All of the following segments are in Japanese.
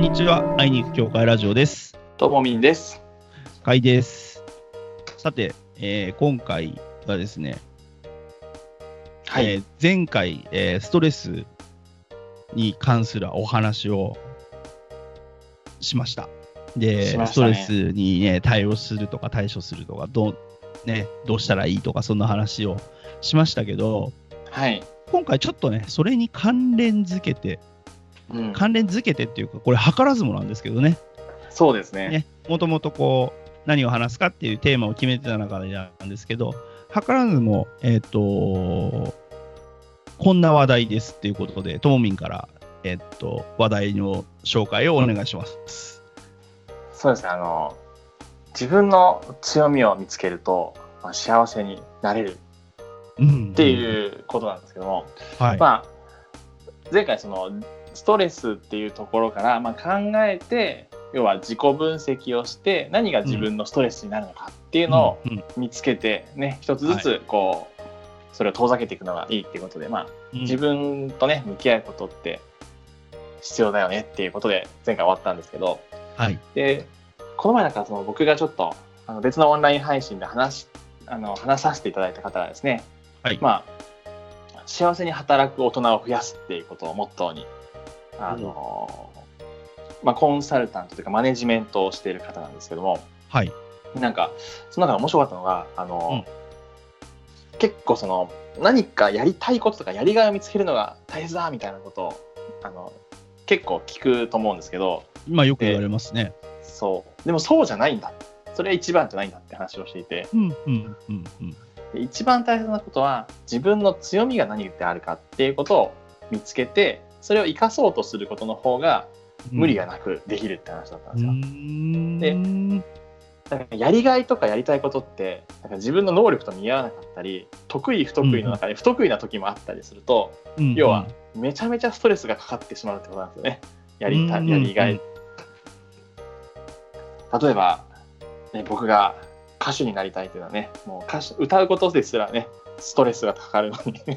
んにちは。会いに行く協会ラジオです。ともみんです。かいです。さて、えー今回はですね、はい。えー前回、えーストレスに関するお話をしました。で、ストレスに、ね、対応するとか対処するとかどう,、ね、どうしたらいいとか、そんな話をしましたけど、はい。今回ちょっとね、それに関連づけて、うん、関連づけてっていうか、これ、図らずもなんですけどね、そうですね。ねもともとこう何を話すかっていうテーマを決めてた中でなんですけど、図らずも、えっ、と、こんな話題ですっていうことで、ともみんから、えっ、と、話題の紹介をお願いします。そうですね。あの、自分の強みを見つけると、まあ、幸せになれるうん。っていうことなんですけども、うん。はい。まあ、前回その、ストレスっていうところから、まあ、考えて、要は自己分析をして、何が自分のストレスになるのかっていうのを見つけて、ね、一つずつ、こう、それを遠ざけていくのがいいっていうことで、まあ、うん。自分とね向き合うことって必要だよねっていうことで前回終わったんですけど。はい。でこの前なんかその僕がちょっとあの別のオンライン配信で話しあの話させていただいた方がですね、はい。まあ幸せに働く大人を増やすっていうことをモットーにあの、まあ、コンサルタントというかマネジメントをしている方なんですけども。はい。なんかその中で面白かったのがあの、結構その何かやりたいこととかやりがいを見つけるのが大切だみたいなことをあの結構聞くと思うんですけど。今よく言われますね。そう。でもそうじゃないんだ。それは一番じゃないんだって話をしていて。うんうんうんうん。で一番大切なことは自分の強みが何であるかっていうことを見つけてそれを生かそうとすることの方が無理がなくできるって話だったんうですよ。ん。でだからやりがいとかやりたいことってなんか自分の能力と見合わなかったり得意不得意の中で不得意な時もあったりすると、うん要は、めちゃめちゃストレスがかかってしまうってことなんですよね。やりたうんやりがい。例えば、ね、僕が歌手になりたいっていうのはね、もう歌手歌うことですらね、ストレスがかかるのに。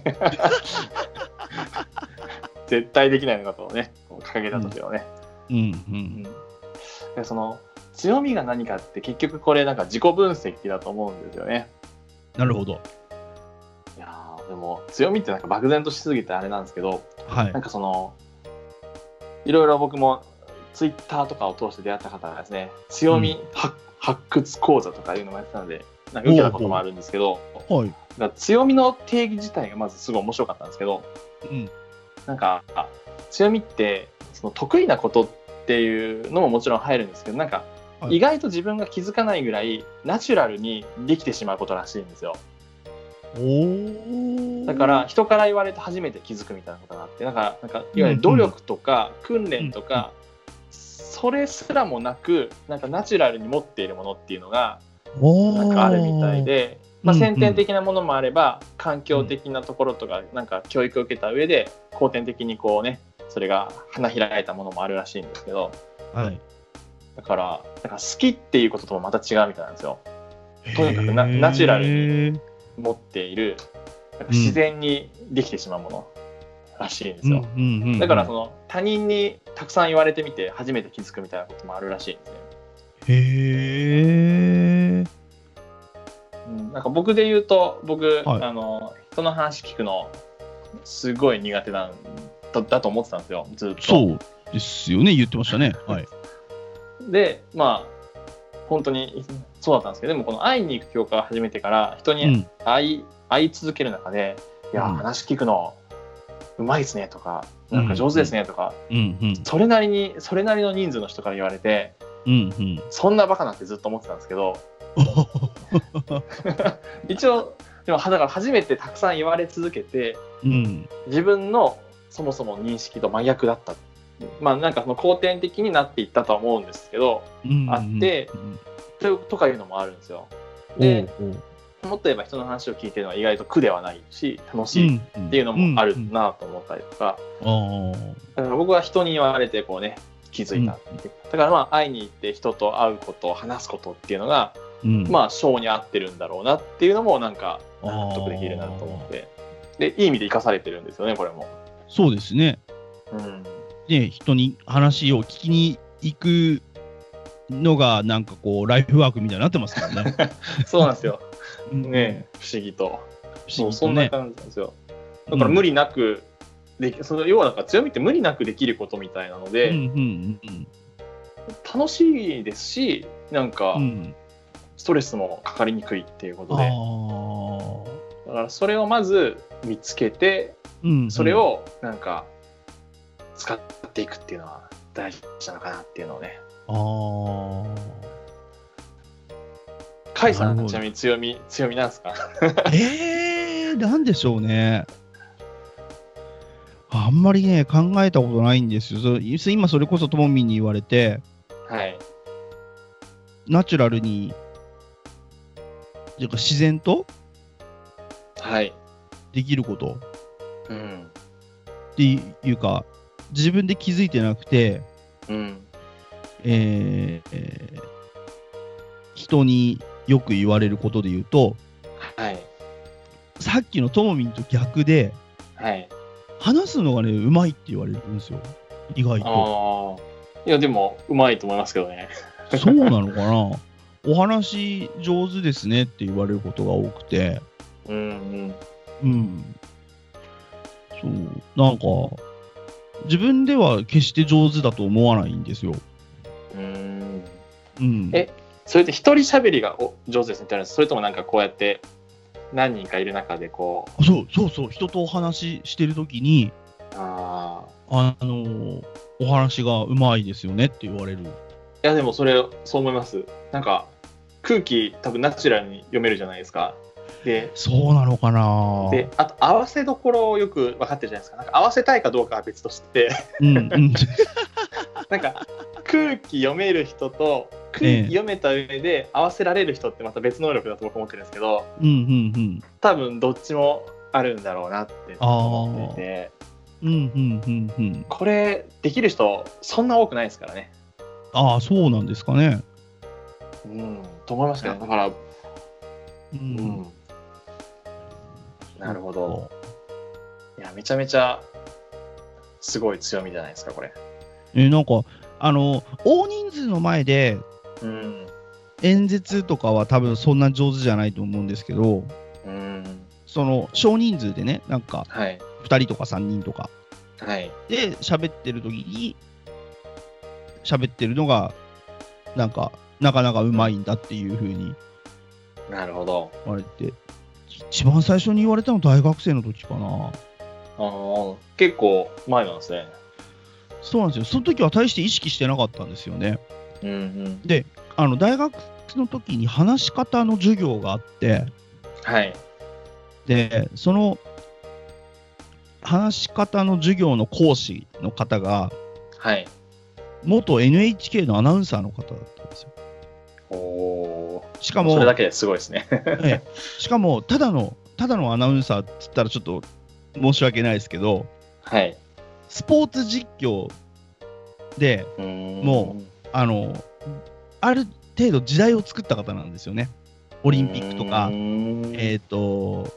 絶対できないようなことをね、掲げた時はね。うんう。うんんでその強みが何かって結局これなんか自己分析だと思うんですよね。なるほど。いやーでも強みってなんか漠然としすぎてあれなんですけど、はいなん。かそのいろいろ僕もツイッターとかを通して出会った方がですね強み発発掘講座とかいうのもやってたのでなんか受けたこともあるんですけどはい。だ強みの定義自体がまずすごい面白かったんですけどうん。なんかあ強みってその得意なことっていうのももちろん入るんですけどなんかはい。意外と自分が気づかないぐらいナチュラルにできてしまうことらしいんですよ。だから、人から言われて初めて気づくみたいなことがあってなんかなんかいわゆる努力とか訓練とか、それすらもなくなんかナチュラルに持っているものっていうのがなんかあるみたいで、まあ、うんうん先天的なものもあれば環境的なところとかなんか教育を受けた上で後天的にこうねそれが花開いたものもあるらしいんですけどはい。だからなんか好きっていうことともまた違うみたいなんですよとにかくなナチュラルに。持っている自然にできてしまうものらしいんですよ。うんうんうんだからその他人にたくさん言われてみて初めて気づくみたいなこともあるらしいんですね。へえ。うん、なんか僕で言うと僕、はいあの人の話聞くのすごい苦手なんだだと思ってたんですよずっと。そうですよね、言ってましたね。はい。でまあ本当にそうだったんですけどでもこの会いに行く教科を始めてから人にうん。会い,、会い続ける中で「いやうん話聞くのうまいですね」とか「なんか上手ですね」とか、うんうん。それなりにそれなりの人数の人から言われてうんうん。そんなバカなんてずっと思ってたんですけど 一応でもだから初めてたくさん言われ続けてうん。自分のそもそも認識と真逆だった。まあなんかその後天的になっていったとは思うんですけどうんあってうんととかいうのもあるんですよ。おでうおうもっと言えば人の話を聞いてるのは意外と苦ではないし楽しいっていうのもあるうんうんなと思ったりとか。あーだから僕は人に言われてこうね気づいたう。だからまあ会いに行って人と会うこと話すことっていうのがうんまあ性に合ってるんだろうなっていうのもなんか納得できるなと思ってでいい意味で生かされてるんですよねこれも。そうですね。うんで、ね、人に話を聞きに行くのが、なんかこう、ライフワークみたいになってますからね。そうなんですよ。うんね不思議と。不そうそんな思議とね。感じなんですよ。だから無理なく、できその要はなんか強みって無理なくできることみたいなので、うんうんうん楽しいですし、なんかうんうん。ストレスもかかりにくいっていうことあで、あ。だからそれをまず見つけて、うんうんそれ、をなんか使っていくっていうのは大事なのかなっていうのをね。あ甲斐さんちなみに強み強みなんですか？あ。えー、なんでしょうね。あんまりね、考えたことないんですよ。そ今、それこそともみんに言われて、はい。ナチュラルに、ていうか自然と？はい。できること？うん。っていうか、自分で気づいてなくて、うん。えーえー人によく言われることで言うと、はい。さっきのともみんと逆で、はい。話すのがね、うまいって言われるんですよ。意外と。いや、でも、うまいと思いますけどね。そうなのかな？お話上手ですねって言われることが多くて、うんうん。うん。そう、なんか、自分では決して上手だと思わないんですよ。うん。うん。えそれって一人喋りがお上手ですみたいなそれともなんかこうやって何人かいる中でこう、そうそうそう、人とお話ししてるときに、ああ。あのーお話がうまいですよねって言われる。いや、でもそれ、そう思います。なんか、空気多分ナチュラルに読めるじゃないですか。で、そうなのかなで、あと合わせどころをよく分かってるじゃないですか。なんか合わせたいかどうかは別として。なんか空気読める人と空気読めた上で合わせられる人ってまた別能力だと僕思ってるんですけど、うんうんうん。多分どっちもあるんだろうなって思っていて、うんうんうんうん。これできる人そんな多くないですからね。ああ、そうなんですかね。うん、と思いましたね。だから、ううんん。なるほど。いや、めちゃめちゃすごい強みじゃないですか、これ。え、なんか、あの、大人数の前でうん。演説とかは多分そんな上手じゃないと思うんですけど、うん。その少人数でね、なんかはい。2人とか3人とかはい。で喋ってる時に、喋ってるのが、なんか、なかなかうまいんだっていう風になるほど。言われて、一番最初に言われたの大学生の時かな。あー結構前なんですね。そうなんですよ。その時は大して意識してなかったんですよね。うんうん。あの、大学の時に話し方の授業があって、はい。で、その話し方の授業の講師の方が、はい。元 NHK のアナウンサーの方だったんですよ。おおー。しかも、それだけですごいですね。ええしかも、ただの、ただのアナウンサーって言ったらちょっと申し訳ないですけど、はい。スポーツ実況で、もあの、ある程度時代を作った方なんですよね。オオリンピックとか、えっ、ー、と、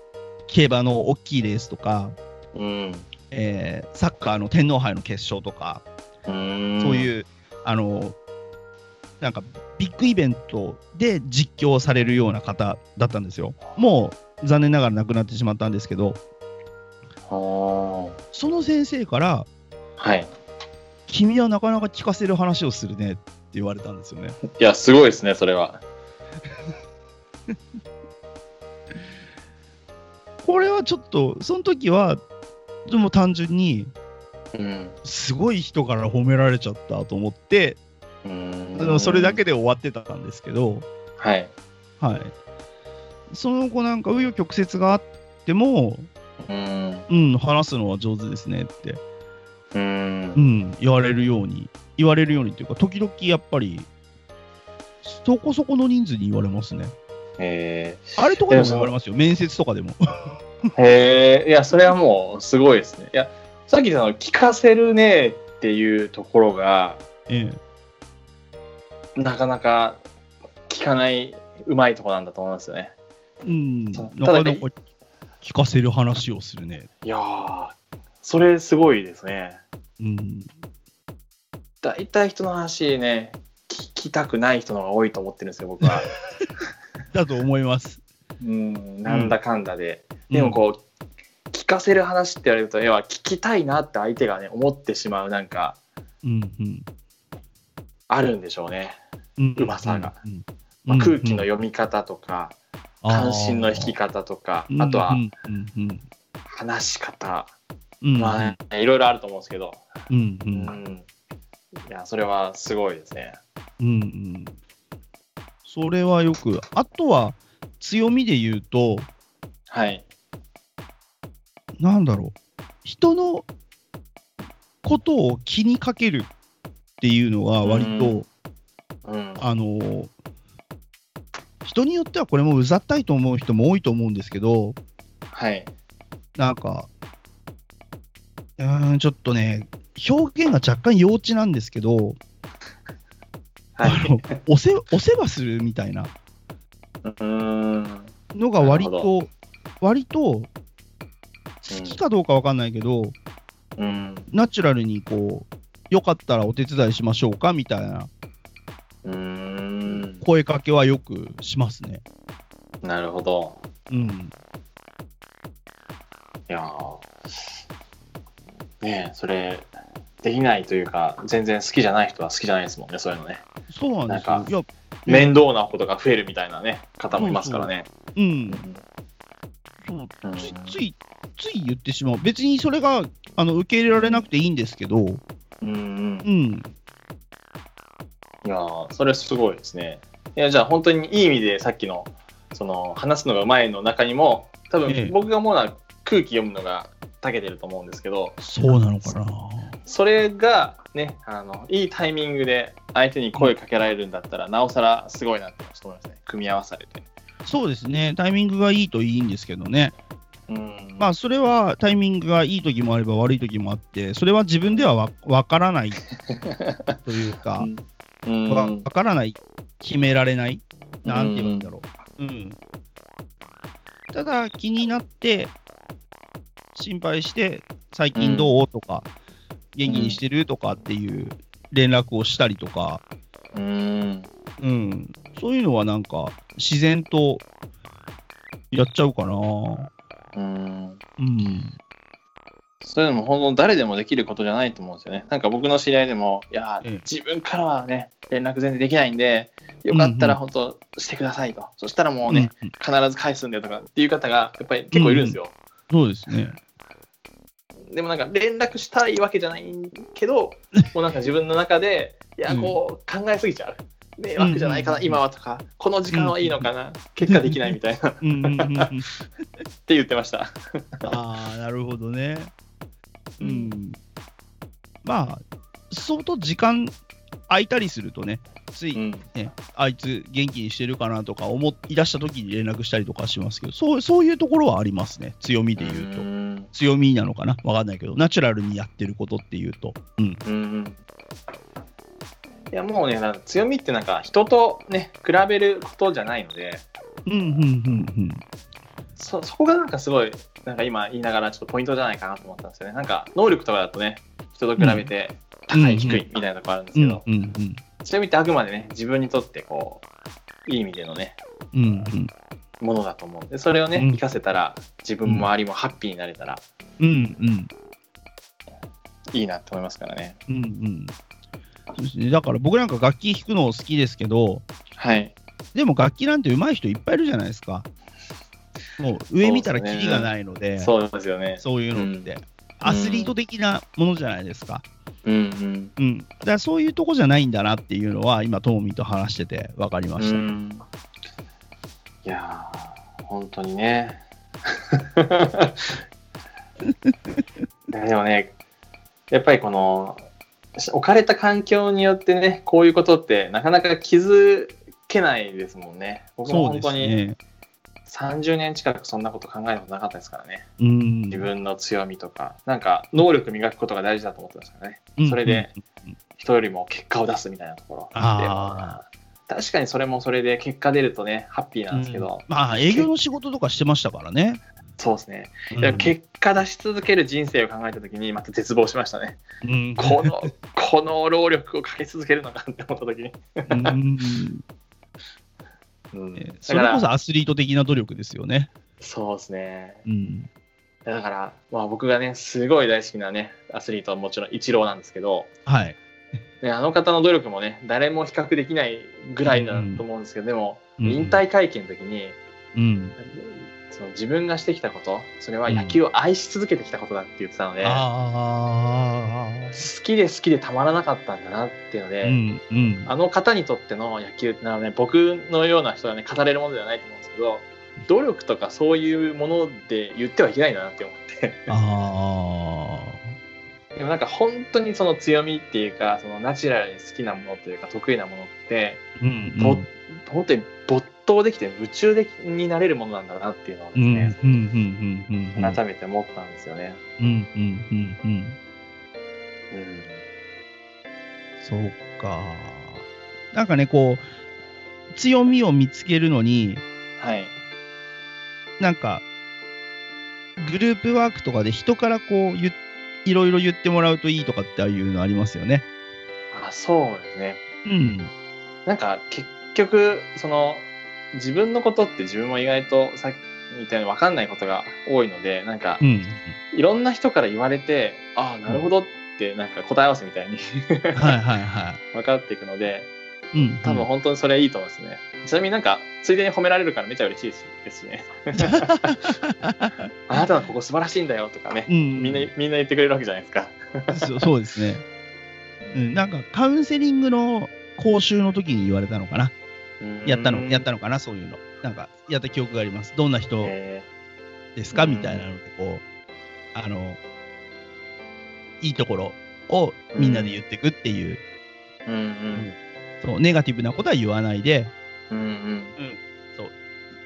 競馬の大きいレースとか、うん。えーサッカーの天皇杯の決勝とか、うん。そういう、あの、なんかビッグイベントで実況されるような方だったんですよ。もう残念ながら亡くなってしまったんですけど、その先生から、はい。君はなかなか聞かせる話をするねって言われたんですよね。いや、すごいですね、それは。これはちょっと、その時は、でも単純に、うん。すごい人から褒められちゃったと思って、うんそれだけで終わってたんですけど、はい。はい。その子なんか、紆余曲折があっても、うん。うん、話すのは上手ですねって、う。うんん、言われるように、言われるようにというか、時々やっぱり、そこそこの人数に言われますね。えあれとかでも言われますよ、面接とかでも。ー、へえ、いや、それはもうすごいですね。いや、さっきの聞かせるねっていうところが、ええ、なかなか聞かないうまいところなんだと思いますよね。うん、なかなか聞かせる話をするね。いやー、それすごいですね。うん、大体人の話ね、聞きたくない人の方が多いと思ってるんですよ、僕は。だと思います。うん、なんだかんだで。でもこう、聞かせる話って言われると、要は聞きたいなって相手がね、思ってしまう、なんか、うんうんあるんでしょうね。うまさが。うん。まあ、空気のうん読み方とか、関心の引き方とか、あとは話し方、うん。まあ、いろいろあると思うんですけど、うん。いや、それはすごいですね。うんうん。それはよく、あとは強みで言うと、はい。なんだろう、人のことを気にかけるっていうのは、割と、うん。あの人によってはこれもうざったいと思う人も多いと思うんですけど、はい。なんか、うーん、ちょっとね、表現が若干幼稚なんですけど、はい。あのおせお世話するみたいな。のが割と、割と、好きかどうかわかんないけど、うん。ナチュラルにこう、よかったらお手伝いしましょうかみたいなうーん。声かけはよくしますね。なるほど。うん。いやーねえ、それ、できないというか、全然好きじゃない人は好きじゃないですもんね、そういうのね。そうなんですよ。面倒なことが増えるみたいなね、方もいますからね。うん。そううんついつい、つい言ってしまう。別にそれがあの受け入れられなくていいんですけど、うんうんうん。いやーそれすごいですね。いや、じゃあ本当にいい意味でさっきの、その、話すのがうまいの中にも、多ええ分僕が思うのは空気読むのが長けてると思うんですけど、そうなのかな。それがね、あの、いいタイミングで相手に声かけられるんだったら、なおさらすごいなって思いますね。組み合わされて。そうですね。タイミングがいいといいんですけどね。うん。まあ、それはタイミングがいい時もあれば悪い時もあって、それは自分ではわわからないというか、うん、わわからない、決められない、なんて言うんだろう。うん。ただ、気になって、心配して、最近どう？とか、元気にしてる？とかっていう連絡をしたりとか、うん。うん、そういうのはなんか、自然とやっちゃうかな。うん。うん。そういうのも本当誰でもできることじゃないと思うんですよね。なんか僕の知り合いでも、いやー、ええ自分からはね、連絡全然できないんで、よかったら本当してくださいと。そしたらもうね、うん必ず返すんでとかっていう方がやっぱり結構いるんですよ。そうですね。でもなんか連絡したいわけじゃないけど、もうなんか自分の中で、いや、うんこう考えすぎちゃう。迷惑じゃないかな、うん今はとか、この時間はいいのかな、結果できないみたいなってうんうんうんうん言ってました。ああ、なるほどね。うん。まあ、相当時間空いたりするとね、つい、うん。ね、あいつ元気にしてるかなとか思い出した時に連絡したりとかしますけど、そうそういうところはありますね、強みで言うと。うん強みなのかなわかんないけど、ナチュラルにやってることっていうと。うん。うんうんいやもうね、なんか強みってなんか人とね、比べることじゃないので、うん、うん、うん、そそこがなんかすごい、なんか今言いながらちょっとポイントじゃないかなと思ったんですよね。なんか能力とかだとね、人と比べて高い、うん低いみたいなとこあるんですうん。けど、うん、うん、強みってあくまでね、自分にとってこう、いい意味でのね、うん、うん、ものだと思うんで、それをね、うん活かせたら、自分も周りもハッピーになれたらうん、うん、いいなと思いますからね。うん、うん。そうですね。だから僕なんか楽器弾くの好きですけど、はい。でも楽器なんて上手い人いっぱいいるじゃないですか。もう上見たらキリがないので、そうそうですよね。いうのって、アスリート的なものじゃないですか。うんうん。うん。だからそういうとこじゃないんだなっていうのは、今、ともみと話してて分かりました。うんいやー、本当にね。でもね、やっぱりこの、置かれた環境によってね、こういうことってなかなか気づけないですもんね。僕も本当にね。30年近くそんなこと考えたことなかったですからね。うん。自分の強みとか、なんか能力磨くことが大事だと思ってましたね。うんそれでうん人よりも結果を出すみたいなところあ確かにそれもそれで結果出るとねハッピーなんですけど、まあ、営業の仕事とかしてましたからね。そうですね。うん結果出し続ける人生を考えたときに、また絶望しましたね。うんこの、この労力をかけ続けるのかって思ったときに。それこそアスリート的な努力ですよね。そうですね。うん。だから、まあ、僕がね、すごい大好きなね、アスリートはもちろんイチローなんですけど、はい。ね、あの方の努力もね、誰も比較できないぐらいだと思うんですけど、でも、うん引退会見の時に、うん。その自分がしてきたこと、それは野球を愛し続けてきたことだって言ってたので、あ好きで好きでたまらなかったんだなっていうのあ。で、うん。うん。あの方にとっての野球ってのはね、僕のような人はね、語れるものではないと思うんですけど、努力とかそういうもので言ってはいけないんだなって思って。あ でもなんか本当にその強みっていうか、そのナチュラルに好きなものというか、得意なものって、あ。うん。うぼん。本当に没頭できて夢中でになれるものなんだなっていうのをですうん。ね、うん。うん。うん。改めて思ったんですよね。うん。うん。うん。うん。うん。そうか。なんかね、こう、強みを見つけるのに、はい。なんか、グループワークとかで人からこういろいろ言ってもらうといいとかっていうのありますよね。あ、そうですね。うん。なんか結局、その、自分のことって自分も意外とさっきみたいに分かんないことが多いので、なんかう、ん。いろんな人から言われて、ああ、なるほどって、なんか答え合わせみたいにはいはいは 分かっていくので、い。うん。多分本当にそれいいと思いますね。ちなみになんか、ついでに褒められるからめちゃ嬉しいですしね。あなたのここ素晴らしいんだよとかね、うん。みんな、みんな言ってくれるわけじゃないですか。そうそうですね。うん。なんか、カウンセリングの講習の時に言われたのかな。やったの、やったの。のかな、そういうの。なんか、やった記憶があります。どんな人えですか？うんみたいなので、こう、あの、いいところをみんなで言っていくっていう、ーうんうん。そう、ネガティブなことは言わないで、うんうん。そう、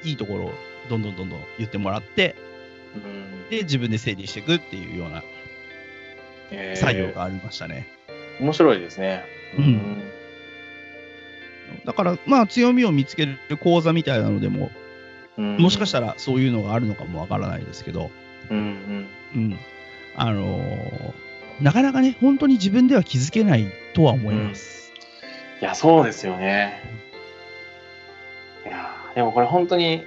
いいところをどんどんどんどん言ってもらって、うんで、自分で整理していくっていうようなえー作業がありましたね。面白いですね。うんだから、まあ、強みを見つける講座みたいなのでも、うんもしかしたらそういうのがあるのかもわからないですけど、うんうん。うん。あのーなかなかね、本当に自分では気づけないとは思います。いや、そうですよね。いやー、でもこれ本当に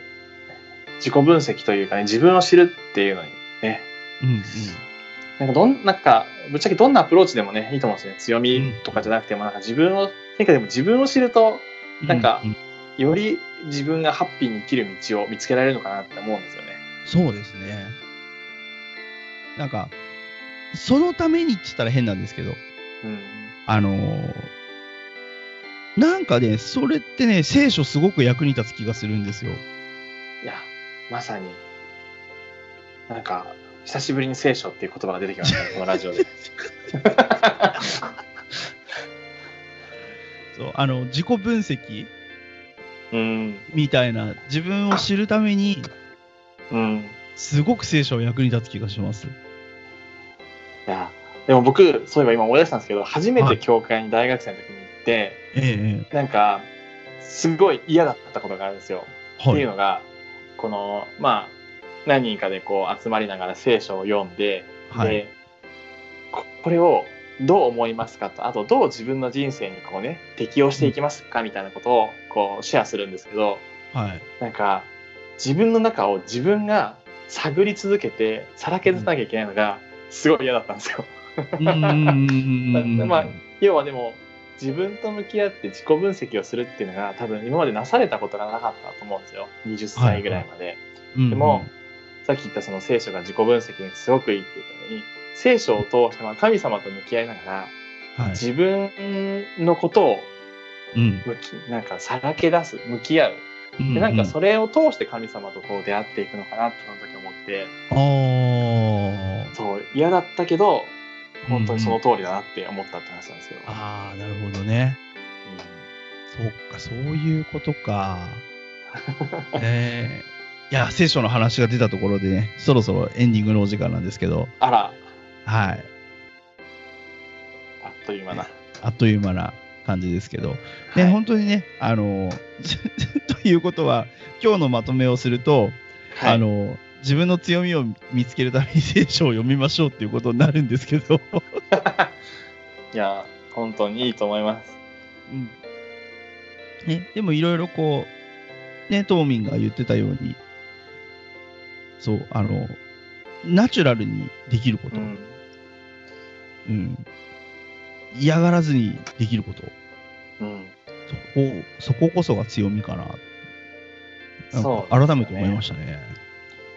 自己分析というかね、自分を知るっていうのにね、うんうん。なんかどん、なんか、ぶっちゃけどんなアプローチでもね、いいと思うんですよね。強みとかじゃなくても、なんか自分を、なんかでも自分を知ると、なんかより自分がハッピーに生きる道を見つけられるのかなって思うんですよね。そうですね。なんか、そのためにって言ったら変なんですけど、うん。あのーなんかね、それってね、聖書すごく役に立つ気がするんですよ。いや、まさに、なんか、久しぶりに聖書っていう言葉が出てきましたね、このラジオで。そう、あの、自己分析うん。みたいな、自分を知るために、うん。すごく聖書は役に立つ気がします。いや、でも僕、そういえば今思い出したんですけど、初めてはい教会に大学生の時に行って、ええなんか、すごい嫌だったことがあるんですよ。ええっていうのが、この、まあ、何人かでこう集まりながら聖書を読んで、はい。でここれをどう思いますかと。あとどう自分の人生にこうね適応していきますかみたいなことをこうシェアするんですけどはい。なんか自分の中を自分が探り続けてさらけ出さなきゃいけないのがすごい嫌だったんですよ。うん。うん。うん。うん。まあ要はでも自分と向き合って自己分析をするっていうのが多分今までなされたことがなかったと思うんですよ。20歳ぐらいまで。うん。うん。でも、さっき言ったその聖書が自己分析にすごくいいって言ったのに聖書を通してまあ神様と向き合いながらはい。自分のことをうん。向きなんかさらけ出す向き合うでなんかそれを通して神様とこう出会っていくのかなってその時思ってああ。そう嫌だったけど本当にその通りだなって思ったって話なんですよ。ああ、なるほどね。そっか、そういうことか。ええいや、聖書の話が出たところでね、そろそろエンディングのお時間なんですけど、あらはい。あっという間な。あっという間な感じですけど、ね、はい本当にね、あの、ということは、今日のまとめをすると、はいあの、自分の強みを見つけるために聖書を読みましょうっていうことになるんですけど、いや、本当にいいと思います。うんね、でもいろいろこう、ね、トーミンが言ってたように、そう、あの、ナチュラルにできること、うん。うん嫌がらずにできること、うん。そこそここそが強みかな。そうね改めて思いましたね。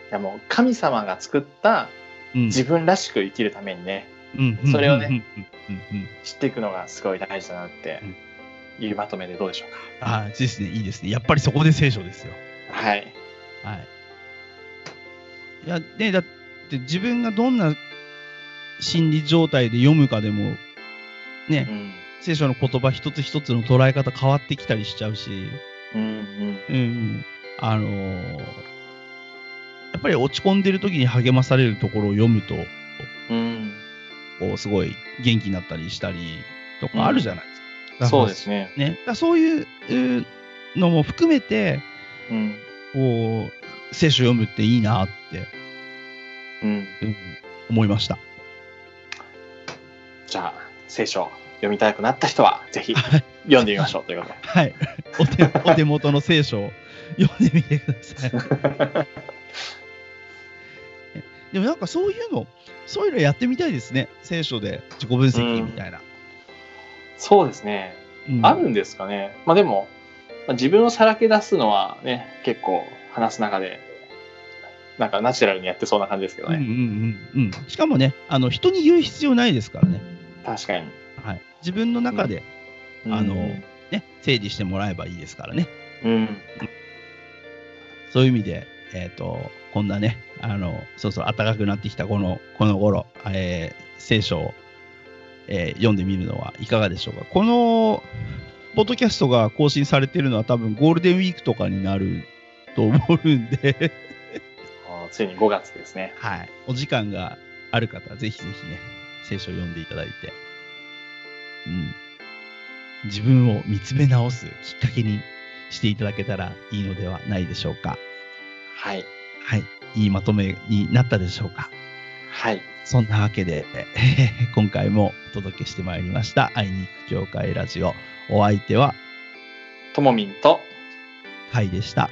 いやもう神様が作ったうん自分らしく生きるためにね、うんそれをね知っていくのがすごい大事だなっていうまとめでどうでしょうああ、ですね、いいですね。やっぱりそこで聖書ですよ。か。はい。はい。いや、ね、だって自分がどんな心理状態で読むかでも、ね、うん。聖書の言葉一つ一つの捉え方変わってきたりしちゃうし、うんうん。うんうん、あのーやっぱり落ち込んでる時に励まされるところを読むと、うん。こう、すごい元気になったりしたりとかあるじゃないですか。だからそうですね。ね。だそういううのも含めて、うん。こう、聖書読むっていいなって、うん。うん思いました。じゃあ、聖書読みたくなった人は、ぜひ読んでみましょうということで。はい。お手 お手元の聖書を読んでみてください。でもなんかそういうの、そういうのやってみたいですね。聖書で自己分析みたいな。そうですね。うんあるんですかね。まあでも、まあ自分をさらけ出すのはね、結構話す中で、なんかナチュラルにやってそうな感じですけどうんうんね。うんうん。しかもね、あの人に言う必要ないですからね。確かに。はい。自分の中で、あのうんね、整理してもらえばいいですからね。うん。そういう意味で、えっ、と、こんなね、あの、そうそう、暖かくなってきたこの、この頃、えー聖書を、えー読んでみるのはいかがでしょうか。この、ポッドキャストが更新されてるのは多分ゴールデンウィークとかになると思うんで、ついに5月ですね。はい。お時間がある方はぜひぜひね、聖書を読んでいただいて、うん。自分を見つめ直すきっかけにしていただけたらいいのではないでしょうか。はい。はい。いいまとめになったでしょうか。はい。そんなわけで、え ー今回もお届けしてまいりました。会いに行く教会ラジオ。お相手は、ともみんと、カイでした。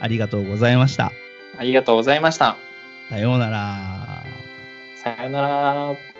ありがとうございました。ありがとうございました。さようなら。さよなら。